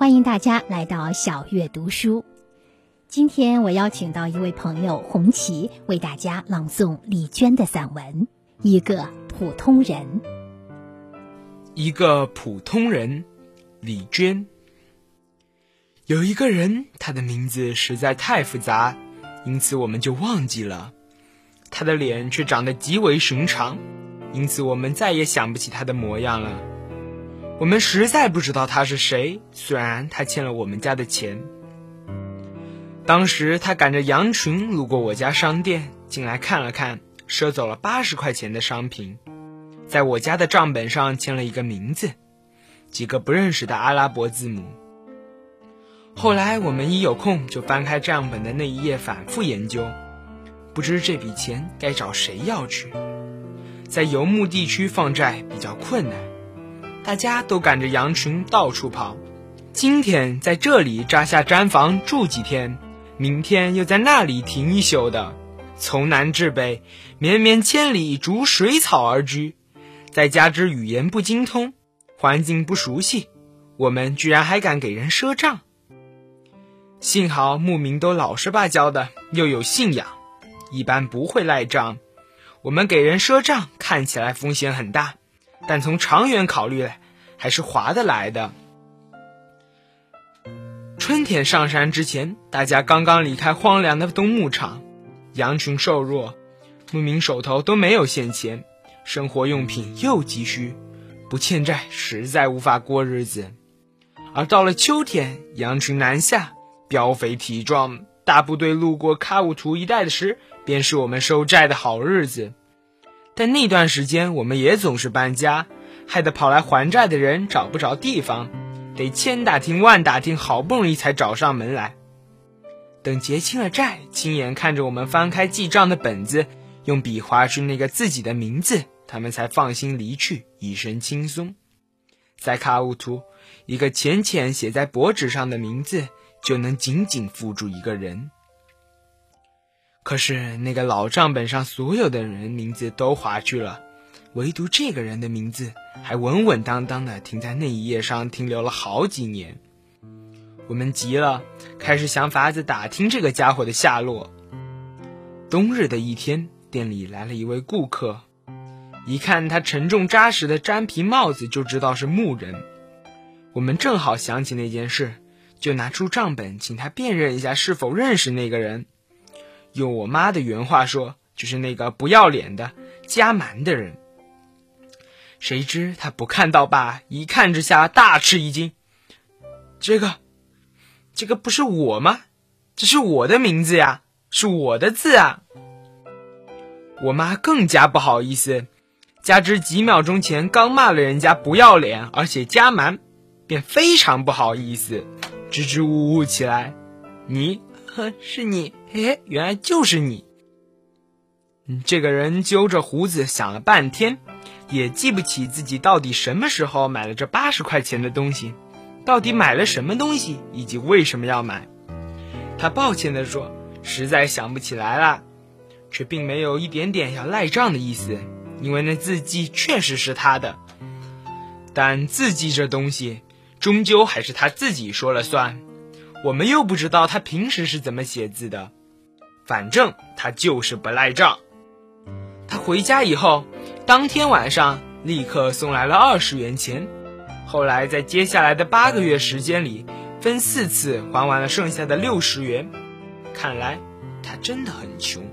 欢迎大家来到小月读书。今天我邀请到一位朋友红旗，为大家朗诵李娟的散文《一个普通人》。一个普通人，李娟。有一个人，他的名字实在太复杂，因此我们就忘记了。他的脸却长得极为寻常，因此我们再也想不起他的模样了。我们实在不知道他是谁，虽然他欠了我们家的钱。当时他赶着羊群路过我家商店，进来看了看，赊走了八十块钱的商品，在我家的账本上签了一个名字，几个不认识的阿拉伯字母。后来我们一有空就翻开账本的那一页，反复研究，不知这笔钱该找谁要去。在游牧地区放债比较困难。大家都赶着羊群到处跑，今天在这里扎下毡房住几天，明天又在那里停一宿的，从南至北，绵绵千里逐水草而居。再加之语言不精通，环境不熟悉，我们居然还敢给人赊账。幸好牧民都老实巴交的，又有信仰，一般不会赖账。我们给人赊账看起来风险很大。但从长远考虑，还是划得来的。春天上山之前，大家刚刚离开荒凉的冬牧场，羊群瘦弱，牧民手头都没有现钱，生活用品又急需，不欠债实在无法过日子。而到了秋天，羊群南下，膘肥体壮，大部队路过喀武图一带的时，便是我们收债的好日子。但那段时间，我们也总是搬家，害得跑来还债的人找不着地方，得千打听万打听，好不容易才找上门来。等结清了债，亲眼看着我们翻开记账的本子，用笔划出那个自己的名字，他们才放心离去，一身轻松。在卡乌图，一个浅浅写在薄纸上的名字，就能紧紧缚住一个人。可是那个老账本上所有的人名字都划去了，唯独这个人的名字还稳稳当当的停在那一页上，停留了好几年。我们急了，开始想法子打听这个家伙的下落。冬日的一天，店里来了一位顾客，一看他沉重扎实的毡皮帽子，就知道是牧人。我们正好想起那件事，就拿出账本，请他辨认一下是否认识那个人。用我妈的原话说，就是那个不要脸的加蛮的人。谁知他不看到罢，一看之下大吃一惊。这个，这个不是我吗？这是我的名字呀，是我的字啊！我妈更加不好意思，加之几秒钟前刚骂了人家不要脸，而且加蛮，便非常不好意思，支支吾吾起来。你。呵，是你，嘿嘿，原来就是你。这个人揪着胡子想了半天，也记不起自己到底什么时候买了这八十块钱的东西，到底买了什么东西，以及为什么要买。他抱歉地说：“实在想不起来了。”却并没有一点点要赖账的意思，因为那字迹确实是他的。但字迹这东西，终究还是他自己说了算。我们又不知道他平时是怎么写字的，反正他就是不赖账。回家以后，当天晚上立刻送来了二十元钱，后来在接下来的八个月时间里，分四次还完了剩下的六十元。看来他真的很穷。